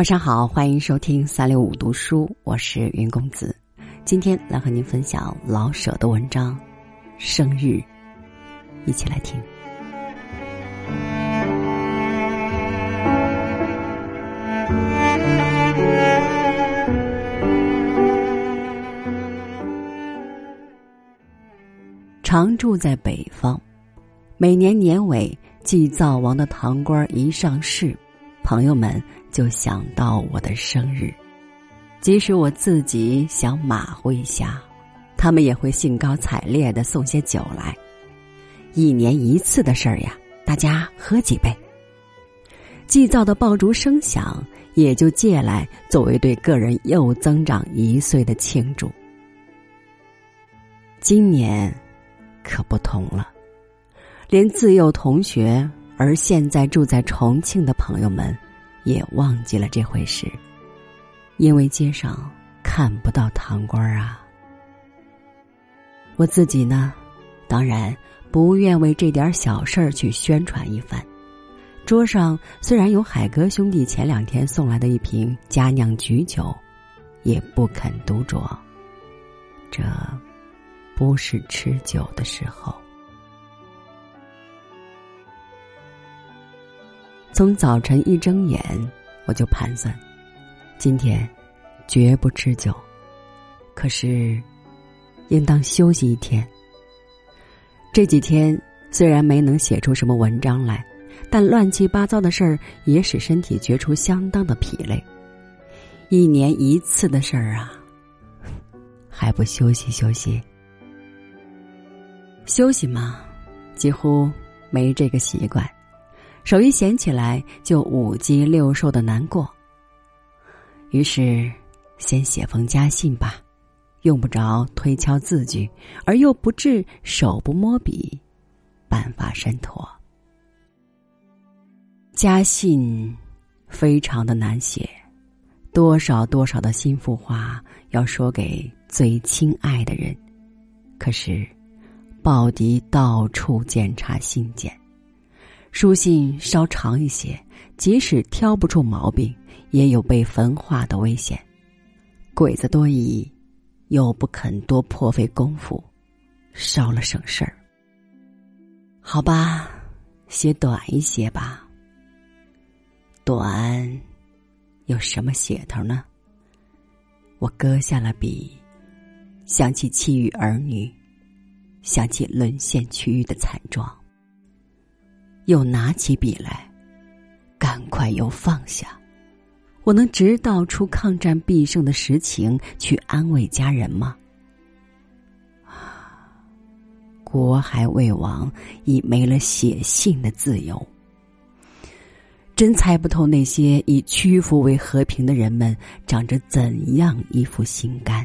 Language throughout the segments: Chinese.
晚上好，欢迎收听三六五读书，我是云公子。今天来和您分享老舍的文章《生日》，一起来听。常住在北方，每年年尾祭灶王的堂官一上市，朋友们就想到我的生日。即使我自己想马虎一下，他们也会兴高采烈的送些酒来。一年一次的事儿呀，大家喝几杯。祭灶的爆竹声响，也就借来作为对个人又增长一岁的庆祝。今年。可不同了，连自幼同学而现在住在重庆的朋友们，也忘记了这回事，因为街上看不到堂官啊。我自己呢，当然不愿为这点小事儿去宣传一番。桌上虽然有海哥兄弟前两天送来的一瓶佳酿菊酒，也不肯独酌。这。不是吃酒的时候。从早晨一睁眼，我就盘算，今天绝不吃酒。可是，应当休息一天。这几天虽然没能写出什么文章来，但乱七八糟的事儿也使身体觉出相当的疲累。一年一次的事儿啊，还不休息休息？休息嘛，几乎没这个习惯，手一闲起来就五鸡六兽的难过。于是，先写封家信吧，用不着推敲字句，而又不至手不摸笔，办法甚妥。家信非常的难写，多少多少的心腹话要说给最亲爱的人，可是。鲍迪到处检查信件，书信稍长一些，即使挑不出毛病，也有被焚化的危险。鬼子多疑，又不肯多破费功夫，烧了省事儿。好吧，写短一些吧。短，有什么写头呢？我搁下了笔，想起妻与儿女。想起沦陷区域的惨状，又拿起笔来，赶快又放下。我能直道出抗战必胜的实情，去安慰家人吗？国还未亡，已没了写信的自由。真猜不透那些以屈服为和平的人们，长着怎样一副心肝。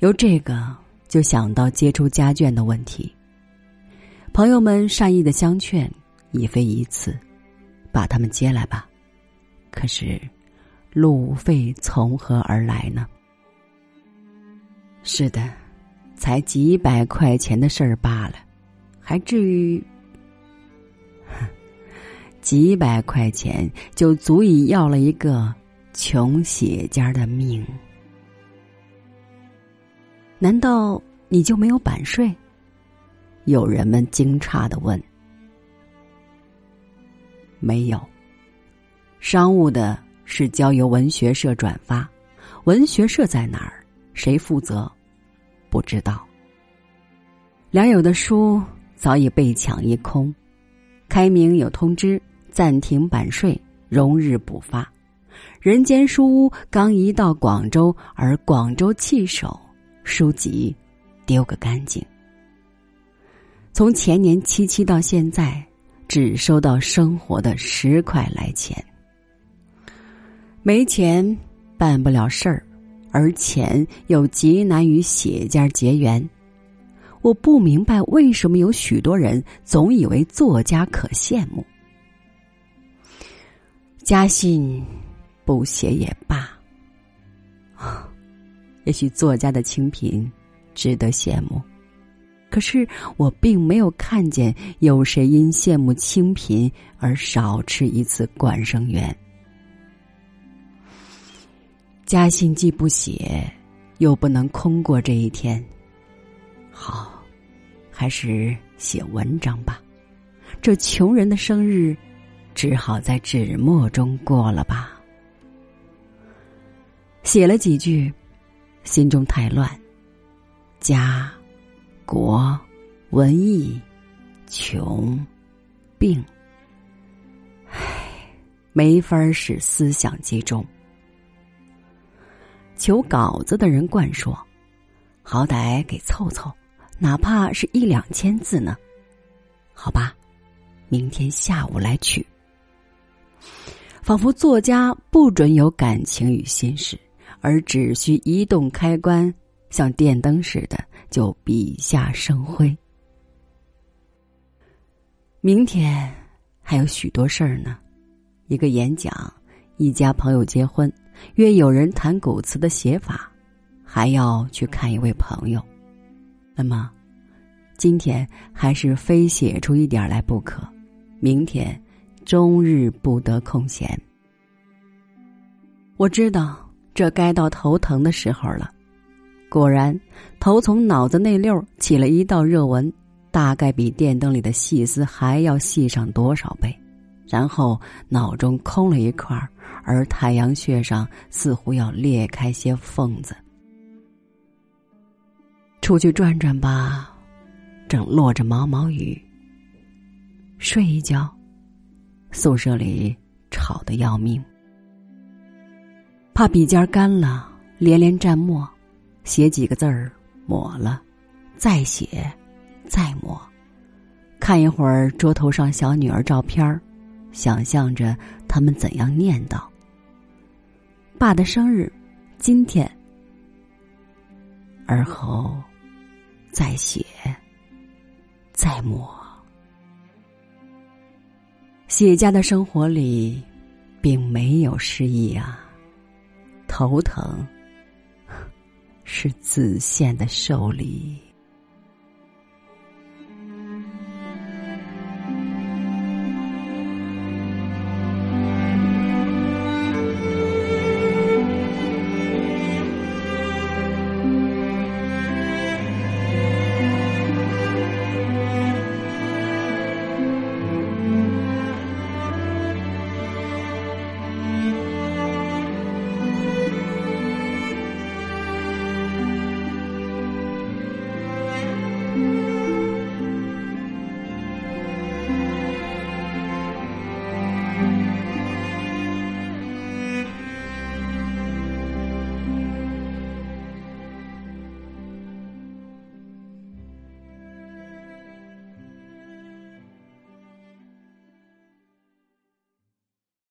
由这个。就想到接触家眷的问题，朋友们善意的相劝，已非一次，把他们接来吧。可是，路费从何而来呢？是的，才几百块钱的事儿罢了，还至于？几百块钱就足以要了一个穷血家的命。难道你就没有版税？有人们惊诧的问。没有。商务的是交由文学社转发，文学社在哪儿？谁负责？不知道。良友的书早已被抢一空，开明有通知暂停版税，容日补发。人间书屋刚移到广州，而广州弃守。书籍丢个干净。从前年七七到现在，只收到生活的十块来钱。没钱办不了事儿，而钱又极难与写家结缘。我不明白为什么有许多人总以为作家可羡慕。家信不写也罢。也许作家的清贫值得羡慕，可是我并没有看见有谁因羡慕清贫而少吃一次管生园。家信既不写，又不能空过这一天。好，还是写文章吧。这穷人的生日，只好在纸墨中过了吧。写了几句，心中太乱。家、国、文艺、穷、病，唉，没法使思想集中。求稿子的人惯说：“好歹给凑凑，哪怕是一两千字呢？好吧，明天下午来取。”仿佛作家不准有感情与心事，而只需一动开关，像电灯似的，就笔下生辉。明天还有许多事儿呢，一个演讲，一家朋友结婚。约有人谈古词的写法，还要去看一位朋友。那么，今天还是非写出一点来不可。明天，终日不得空闲。我知道这该到头疼的时候了。果然，头从脑子那溜起了一道热纹，大概比电灯里的细丝还要细上多少倍。然后脑中空了一块儿。而太阳穴上似乎要裂开些缝子。出去转转吧，正落着毛毛雨。睡一觉，宿舍里吵得要命。怕笔尖干了，连连蘸墨，写几个字儿，抹了，再写，再抹。看一会儿桌头上小女儿照片儿，想象着他们怎样念叨。爸的生日，今天。而后，再写，再抹。写家的生活里，并没有诗意啊。头疼，是自限的受力。